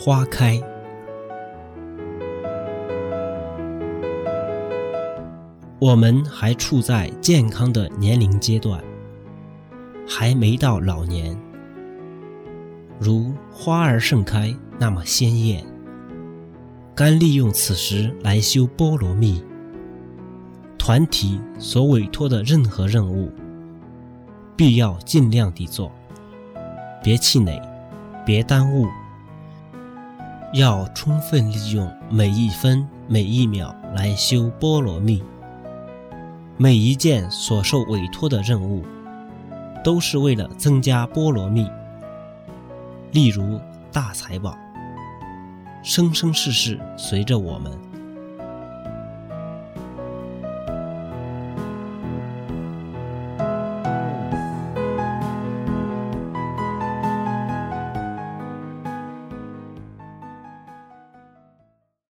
花开。我们还处在健康的年龄阶段，还没到老年。如花儿盛开那么鲜艳，该利用此时来修波罗蜜。团体所委托的任何任务，必要尽量地做，别气馁，别耽误，要充分利用每一分每一秒来修波罗蜜。每一件所受委托的任务，都是为了增加波罗蜜。例如大财宝，生生世世随着我们。